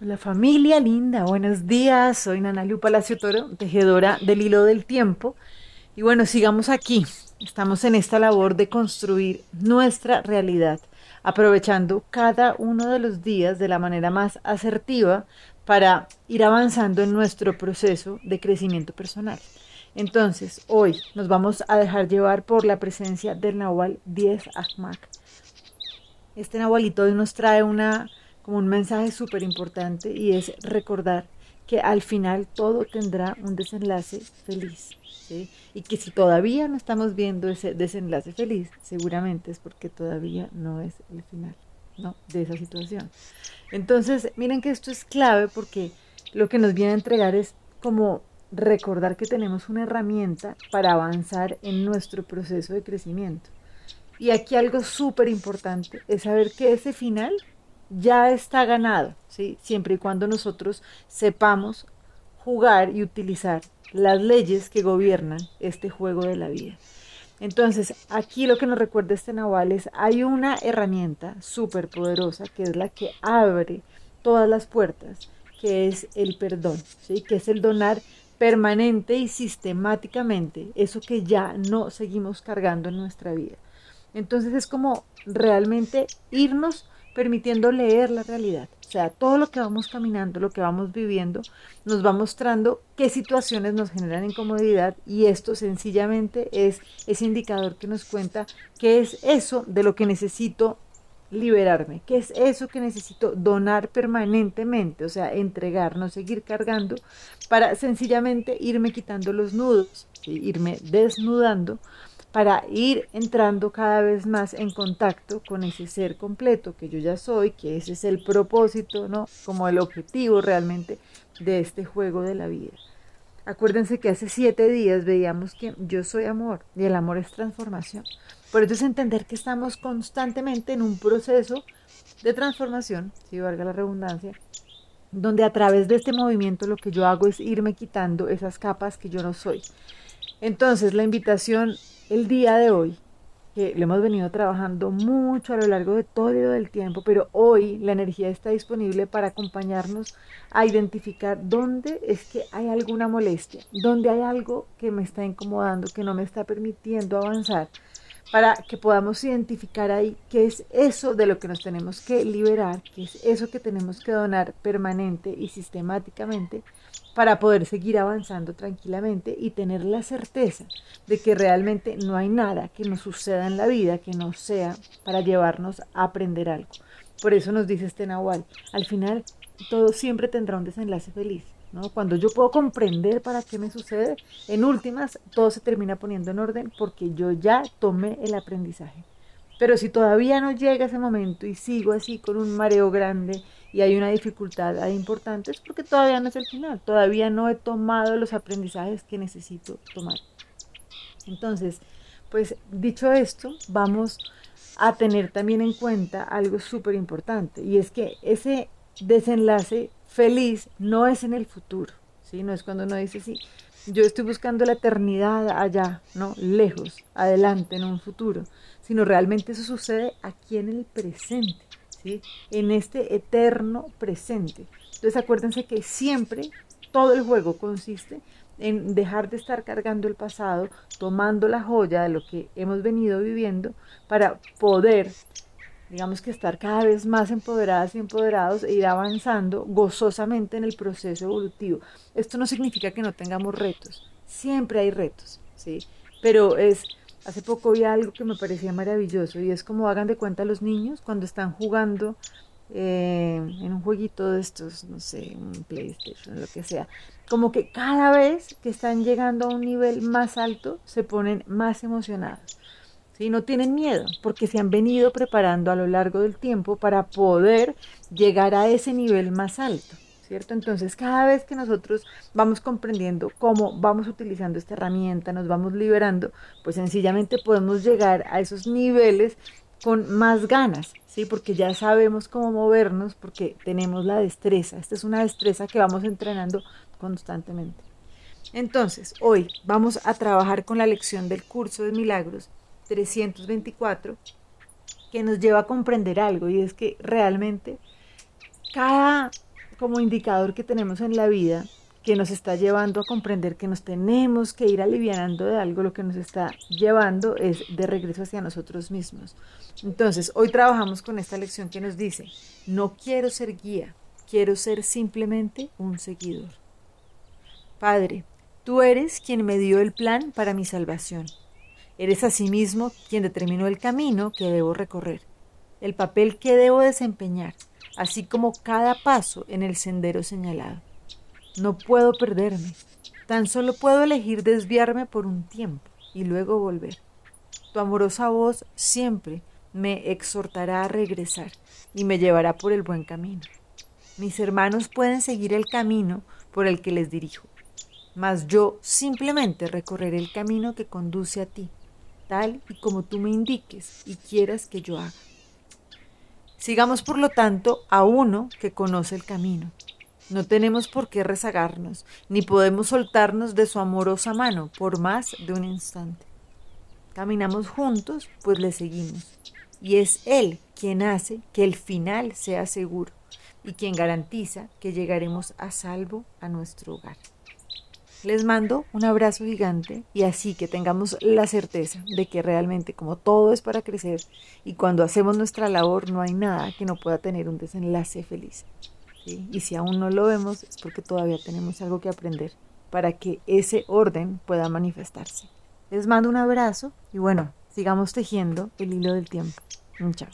Hola familia linda, buenos días. Soy Nanaliu Palacio Toro, tejedora del hilo del tiempo. Y bueno, sigamos aquí. Estamos en esta labor de construir nuestra realidad, aprovechando cada uno de los días de la manera más asertiva para ir avanzando en nuestro proceso de crecimiento personal. Entonces, hoy nos vamos a dejar llevar por la presencia del Nahual 10 Ahmak. Este Nahualito hoy nos trae una como un mensaje súper importante y es recordar que al final todo tendrá un desenlace feliz. Y que si todavía no estamos viendo ese desenlace feliz, seguramente es porque todavía no es el final ¿no? de esa situación. Entonces, miren que esto es clave porque lo que nos viene a entregar es como recordar que tenemos una herramienta para avanzar en nuestro proceso de crecimiento. Y aquí algo súper importante es saber que ese final ya está ganado, ¿sí? siempre y cuando nosotros sepamos jugar y utilizar las leyes que gobiernan este juego de la vida. Entonces, aquí lo que nos recuerda este Naval es, hay una herramienta súper poderosa que es la que abre todas las puertas, que es el perdón, ¿sí? que es el donar permanente y sistemáticamente eso que ya no seguimos cargando en nuestra vida. Entonces es como realmente irnos permitiendo leer la realidad. O sea, todo lo que vamos caminando, lo que vamos viviendo, nos va mostrando qué situaciones nos generan incomodidad y esto sencillamente es ese indicador que nos cuenta qué es eso de lo que necesito liberarme, qué es eso que necesito donar permanentemente, o sea, entregar, no seguir cargando, para sencillamente irme quitando los nudos, irme desnudando para ir entrando cada vez más en contacto con ese ser completo que yo ya soy, que ese es el propósito, ¿no? Como el objetivo realmente de este juego de la vida. Acuérdense que hace siete días veíamos que yo soy amor y el amor es transformación. Por eso es entender que estamos constantemente en un proceso de transformación, si valga la redundancia, donde a través de este movimiento lo que yo hago es irme quitando esas capas que yo no soy. Entonces la invitación el día de hoy, que lo hemos venido trabajando mucho a lo largo de todo el tiempo, pero hoy la energía está disponible para acompañarnos a identificar dónde es que hay alguna molestia, dónde hay algo que me está incomodando, que no me está permitiendo avanzar, para que podamos identificar ahí qué es eso de lo que nos tenemos que liberar, qué es eso que tenemos que donar permanente y sistemáticamente para poder seguir avanzando tranquilamente y tener la certeza de que realmente no hay nada que nos suceda en la vida que no sea para llevarnos a aprender algo. Por eso nos dice este Nahual, al final todo siempre tendrá un desenlace feliz. ¿No? Cuando yo puedo comprender para qué me sucede, en últimas todo se termina poniendo en orden porque yo ya tomé el aprendizaje. Pero si todavía no llega ese momento y sigo así con un mareo grande y hay una dificultad importante, es porque todavía no es el final, todavía no he tomado los aprendizajes que necesito tomar. Entonces, pues dicho esto, vamos a tener también en cuenta algo súper importante y es que ese desenlace feliz no es en el futuro, ¿sí? No es cuando uno dice, sí, yo estoy buscando la eternidad allá, ¿no? Lejos, adelante, en un futuro, sino realmente eso sucede aquí en el presente, ¿sí? En este eterno presente. Entonces acuérdense que siempre todo el juego consiste en dejar de estar cargando el pasado, tomando la joya de lo que hemos venido viviendo para poder digamos que estar cada vez más empoderadas y empoderados e ir avanzando gozosamente en el proceso evolutivo. Esto no significa que no tengamos retos, siempre hay retos, ¿sí? Pero es, hace poco vi algo que me parecía maravilloso y es como hagan de cuenta los niños cuando están jugando eh, en un jueguito de estos, no sé, un PlayStation, lo que sea, como que cada vez que están llegando a un nivel más alto se ponen más emocionados no tienen miedo porque se han venido preparando a lo largo del tiempo para poder llegar a ese nivel más alto. ¿Cierto? Entonces, cada vez que nosotros vamos comprendiendo cómo vamos utilizando esta herramienta, nos vamos liberando, pues sencillamente podemos llegar a esos niveles con más ganas, ¿sí? Porque ya sabemos cómo movernos, porque tenemos la destreza. Esta es una destreza que vamos entrenando constantemente. Entonces, hoy vamos a trabajar con la lección del curso de milagros 324 que nos lleva a comprender algo y es que realmente cada como indicador que tenemos en la vida que nos está llevando a comprender que nos tenemos que ir alivianando de algo, lo que nos está llevando es de regreso hacia nosotros mismos. Entonces, hoy trabajamos con esta lección que nos dice, no quiero ser guía, quiero ser simplemente un seguidor. Padre, tú eres quien me dio el plan para mi salvación. Eres asimismo quien determinó el camino que debo recorrer, el papel que debo desempeñar, así como cada paso en el sendero señalado. No puedo perderme, tan solo puedo elegir desviarme por un tiempo y luego volver. Tu amorosa voz siempre me exhortará a regresar y me llevará por el buen camino. Mis hermanos pueden seguir el camino por el que les dirijo, mas yo simplemente recorreré el camino que conduce a ti, tal y como tú me indiques y quieras que yo haga. Sigamos, por lo tanto, a uno que conoce el camino. No tenemos por qué rezagarnos, ni podemos soltarnos de su amorosa mano por más de un instante. Caminamos juntos, pues le seguimos. Y es Él quien hace que el final sea seguro y quien garantiza que llegaremos a salvo a nuestro hogar. Les mando un abrazo gigante y así que tengamos la certeza de que realmente como todo es para crecer y cuando hacemos nuestra labor no hay nada que no pueda tener un desenlace feliz. Y si aún no lo vemos es porque todavía tenemos algo que aprender para que ese orden pueda manifestarse. Les mando un abrazo y bueno, sigamos tejiendo el hilo del tiempo. Chao.